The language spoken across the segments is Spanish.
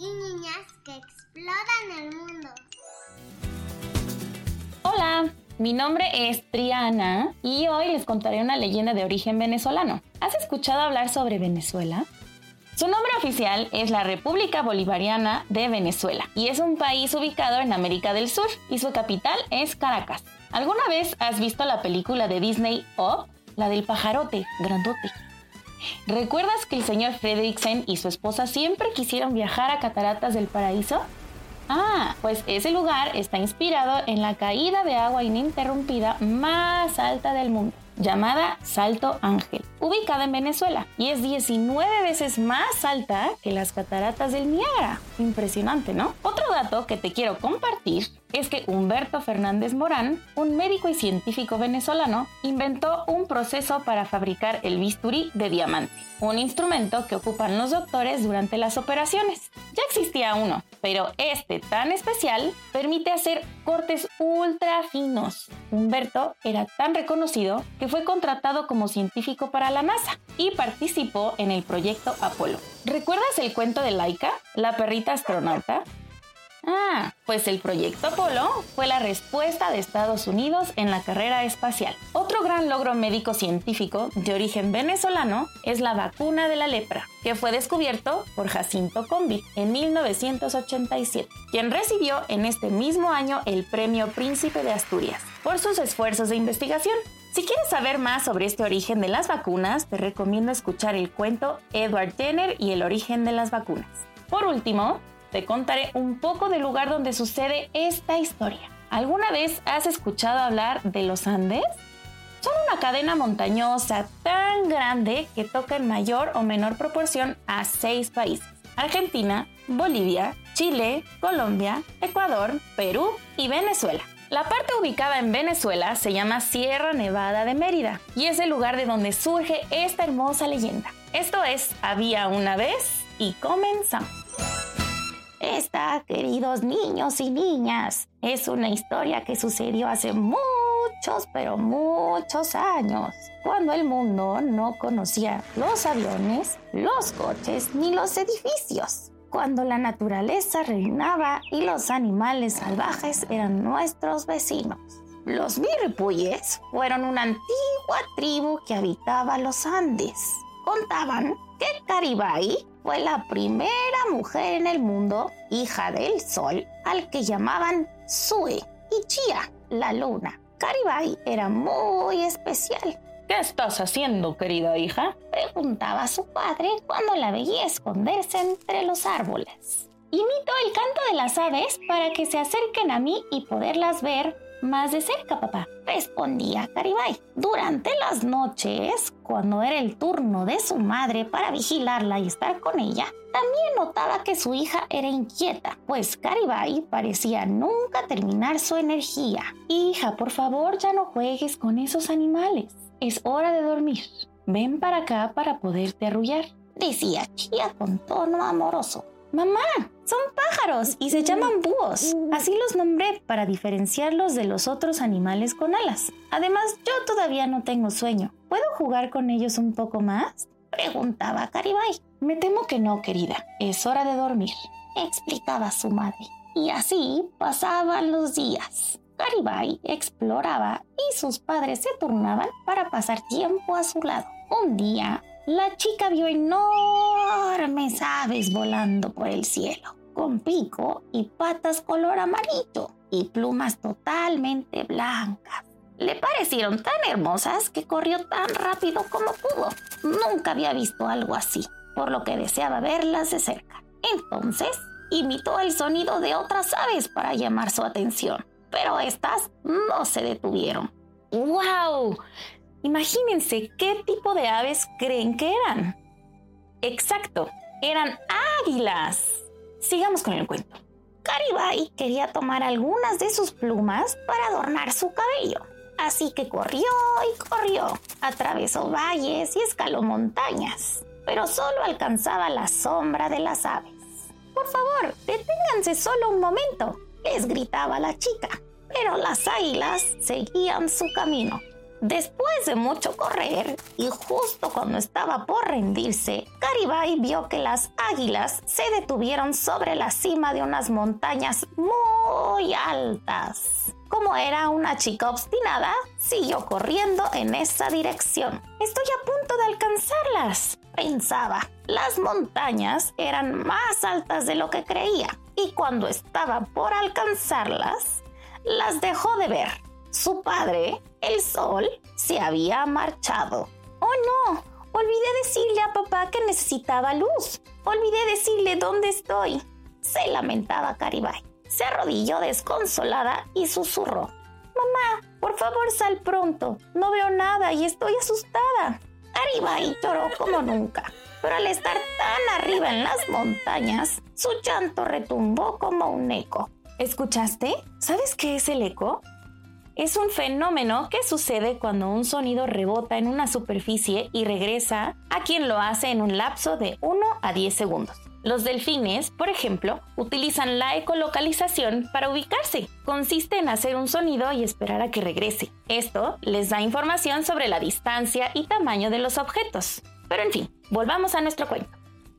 y niñas que exploran el mundo. Hola, mi nombre es Triana y hoy les contaré una leyenda de origen venezolano. ¿Has escuchado hablar sobre Venezuela? Su nombre oficial es la República Bolivariana de Venezuela y es un país ubicado en América del Sur y su capital es Caracas. ¿Alguna vez has visto la película de Disney Up? La del pajarote, grandote. ¿Recuerdas que el señor Fredricksen y su esposa siempre quisieron viajar a Cataratas del Paraíso? Ah, pues ese lugar está inspirado en la caída de agua ininterrumpida más alta del mundo, llamada Salto Ángel, ubicada en Venezuela, y es 19 veces más alta que las cataratas del Niágara. Impresionante, ¿no? Otro dato que te quiero compartir es que Humberto Fernández Morán, un médico y científico venezolano, inventó un proceso para fabricar el bisturí de diamante, un instrumento que ocupan los doctores durante las operaciones. Ya existía uno, pero este tan especial permite hacer cortes ultra finos. Humberto era tan reconocido que fue contratado como científico para la NASA y participó en el proyecto Apolo. ¿Recuerdas el cuento de Laika, la perrita astronauta? Ah, pues el proyecto Apolo fue la respuesta de Estados Unidos en la carrera espacial. Otro gran logro médico científico de origen venezolano es la vacuna de la lepra, que fue descubierto por Jacinto Combi en 1987, quien recibió en este mismo año el Premio Príncipe de Asturias por sus esfuerzos de investigación. Si quieres saber más sobre este origen de las vacunas, te recomiendo escuchar el cuento Edward Jenner y el origen de las vacunas. Por último, te contaré un poco del lugar donde sucede esta historia. ¿Alguna vez has escuchado hablar de los Andes? Son una cadena montañosa tan grande que toca en mayor o menor proporción a seis países. Argentina, Bolivia, Chile, Colombia, Ecuador, Perú y Venezuela. La parte ubicada en Venezuela se llama Sierra Nevada de Mérida y es el lugar de donde surge esta hermosa leyenda. Esto es Había una vez y comenzamos. Esta, queridos niños y niñas, es una historia que sucedió hace muchos, pero muchos años, cuando el mundo no conocía los aviones, los coches ni los edificios, cuando la naturaleza reinaba y los animales salvajes eran nuestros vecinos. Los mirripuyes fueron una antigua tribu que habitaba los Andes. Contaban que Caribay fue la primera mujer en el mundo, hija del sol, al que llamaban Sue y Chia, la luna. Caribay era muy especial. ¿Qué estás haciendo, querida hija? Preguntaba su padre cuando la veía esconderse entre los árboles. Imito el canto de las aves para que se acerquen a mí y poderlas ver más de cerca, papá, respondía Caribay. Durante las noches, cuando era el turno de su madre para vigilarla y estar con ella, también notaba que su hija era inquieta, pues Caribay parecía nunca terminar su energía. Hija, por favor, ya no juegues con esos animales. Es hora de dormir. Ven para acá para poderte arrullar, decía Chía con tono amoroso. Mamá, son pájaros y se llaman búhos. Así los nombré para diferenciarlos de los otros animales con alas. Además, yo todavía no tengo sueño. ¿Puedo jugar con ellos un poco más? Preguntaba Caribay. Me temo que no, querida. Es hora de dormir, explicaba su madre. Y así pasaban los días. Caribay exploraba y sus padres se turnaban para pasar tiempo a su lado. Un día, la chica vio enormes aves volando por el cielo, con pico y patas color amarillo y plumas totalmente blancas. Le parecieron tan hermosas que corrió tan rápido como pudo. Nunca había visto algo así, por lo que deseaba verlas de cerca. Entonces, imitó el sonido de otras aves para llamar su atención, pero estas no se detuvieron. ¡Wow! Imagínense qué tipo de aves creen que eran. Exacto, eran águilas. Sigamos con el cuento. Caribay quería tomar algunas de sus plumas para adornar su cabello. Así que corrió y corrió, atravesó valles y escaló montañas, pero solo alcanzaba la sombra de las aves. Por favor, deténganse solo un momento, les gritaba la chica, pero las águilas seguían su camino. Después de mucho correr y justo cuando estaba por rendirse, Caribay vio que las águilas se detuvieron sobre la cima de unas montañas muy altas. Como era una chica obstinada, siguió corriendo en esa dirección. Estoy a punto de alcanzarlas, pensaba. Las montañas eran más altas de lo que creía y cuando estaba por alcanzarlas, las dejó de ver. Su padre, el sol, se había marchado. ¡Oh no! Olvidé decirle a papá que necesitaba luz. Olvidé decirle dónde estoy. Se lamentaba Caribay. Se arrodilló desconsolada y susurró. Mamá, por favor sal pronto. No veo nada y estoy asustada. Caribay lloró como nunca, pero al estar tan arriba en las montañas, su llanto retumbó como un eco. ¿Escuchaste? ¿Sabes qué es el eco? Es un fenómeno que sucede cuando un sonido rebota en una superficie y regresa a quien lo hace en un lapso de 1 a 10 segundos. Los delfines, por ejemplo, utilizan la ecolocalización para ubicarse. Consiste en hacer un sonido y esperar a que regrese. Esto les da información sobre la distancia y tamaño de los objetos. Pero en fin, volvamos a nuestro cuento.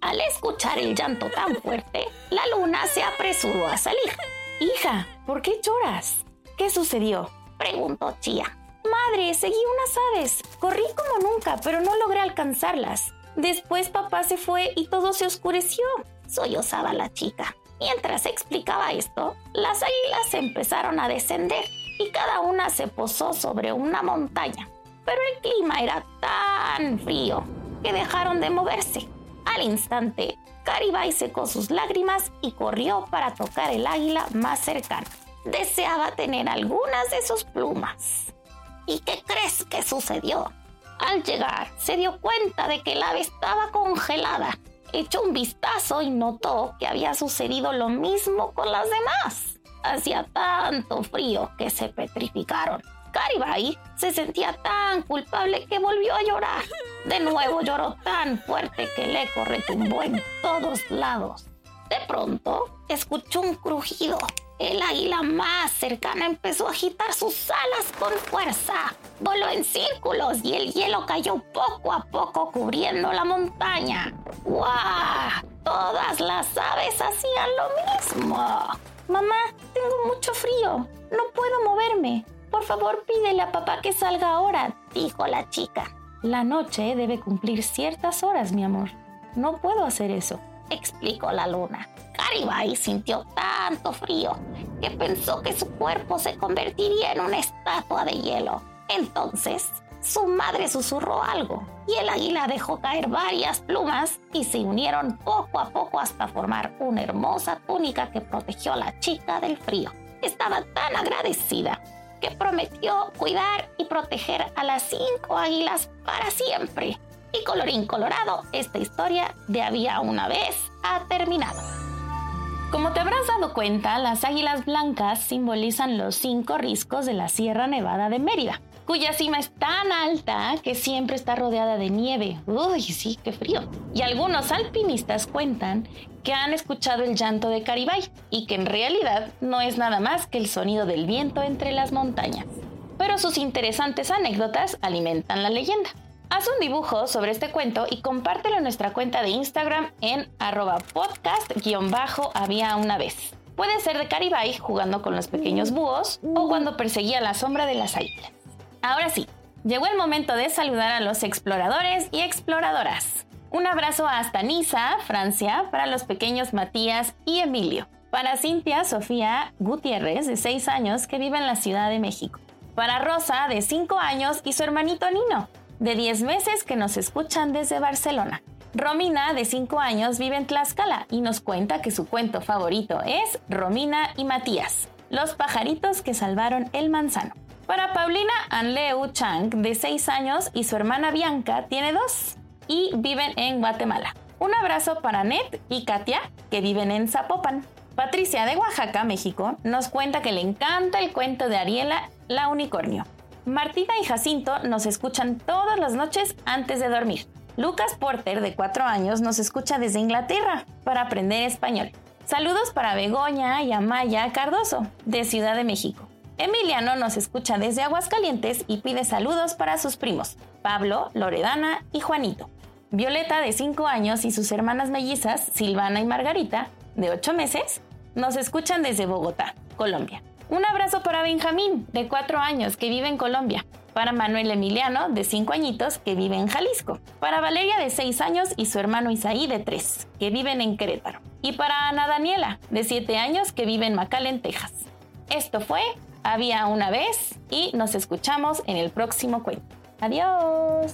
Al escuchar el llanto tan fuerte, la luna se apresuró a salir. Hija, ¿por qué lloras? ¿Qué sucedió? Preguntó Chía. Madre, seguí unas aves. Corrí como nunca, pero no logré alcanzarlas. Después papá se fue y todo se oscureció. Sollozaba la chica. Mientras explicaba esto, las águilas empezaron a descender y cada una se posó sobre una montaña. Pero el clima era tan frío que dejaron de moverse. Al instante, Caribay secó sus lágrimas y corrió para tocar el águila más cercana deseaba tener algunas de sus plumas. ¿Y qué crees que sucedió? Al llegar, se dio cuenta de que el ave estaba congelada. Echó un vistazo y notó que había sucedido lo mismo con las demás. Hacía tanto frío que se petrificaron. Caribay se sentía tan culpable que volvió a llorar. De nuevo lloró tan fuerte que el eco retumbó en todos lados. De pronto, escuchó un crujido el águila más cercana empezó a agitar sus alas con fuerza. Voló en círculos y el hielo cayó poco a poco cubriendo la montaña. ¡Guau! Todas las aves hacían lo mismo. Mamá, tengo mucho frío. No puedo moverme. Por favor, pídele a papá que salga ahora, dijo la chica. La noche debe cumplir ciertas horas, mi amor. No puedo hacer eso, explicó la luna. Caribay sintió tanto frío que pensó que su cuerpo se convertiría en una estatua de hielo. Entonces, su madre susurró algo y el águila dejó caer varias plumas y se unieron poco a poco hasta formar una hermosa túnica que protegió a la chica del frío. Estaba tan agradecida que prometió cuidar y proteger a las cinco águilas para siempre. Y colorín colorado, esta historia de había una vez ha terminado. Como te habrás dado cuenta, las águilas blancas simbolizan los cinco riscos de la Sierra Nevada de Mérida, cuya cima es tan alta que siempre está rodeada de nieve. Uy, sí, qué frío. Y algunos alpinistas cuentan que han escuchado el llanto de Caribay y que en realidad no es nada más que el sonido del viento entre las montañas. Pero sus interesantes anécdotas alimentan la leyenda. Haz un dibujo sobre este cuento y compártelo en nuestra cuenta de Instagram en arroba podcast-había una vez. Puede ser de Caribay jugando con los pequeños búhos o cuando perseguía la sombra de las águilas. Ahora sí, llegó el momento de saludar a los exploradores y exploradoras. Un abrazo hasta Niza, Francia, para los pequeños Matías y Emilio. Para Cintia Sofía Gutiérrez, de 6 años, que vive en la Ciudad de México Para Rosa, de 5 años, y su hermanito Nino, de 10 meses, que nos escuchan desde Barcelona. Romina, de 5 años, vive en Tlaxcala y nos cuenta que su cuento favorito es Romina y Matías, los pajaritos que salvaron el manzano. Para Paulina Anleu Chang, de 6 años, y su hermana Bianca, tiene 2 y viven en Guatemala. Un abrazo para Ned y Katia, que viven en Zapopan. Patricia de Oaxaca, México, nos cuenta que le encanta el cuento de Ariela, la unicornio. Martina y Jacinto nos escuchan todas las noches antes de dormir. Lucas Porter, de 4 años, nos escucha desde Inglaterra para aprender español. Saludos para Begoña y Amaya Cardoso, de Ciudad de México. Emiliano nos escucha desde Aguascalientes y pide saludos para sus primos, Pablo, Loredana y Juanito. Violeta, de 5 años, y sus hermanas mellizas, Silvana y Margarita, de 8 meses, nos escuchan desde Bogotá, Colombia. Un abrazo para Benjamín, de 4 años, que vive en Colombia. Para Manuel Emiliano, de 5 añitos, que vive en Jalisco. Para Valeria, de 6 años, y su hermano Isaí, de 3, que viven en Querétaro. Y para Ana Daniela, de 7 años, que vive en McAllen, Texas. Esto fue Había una vez y nos escuchamos en el próximo cuento. Adiós.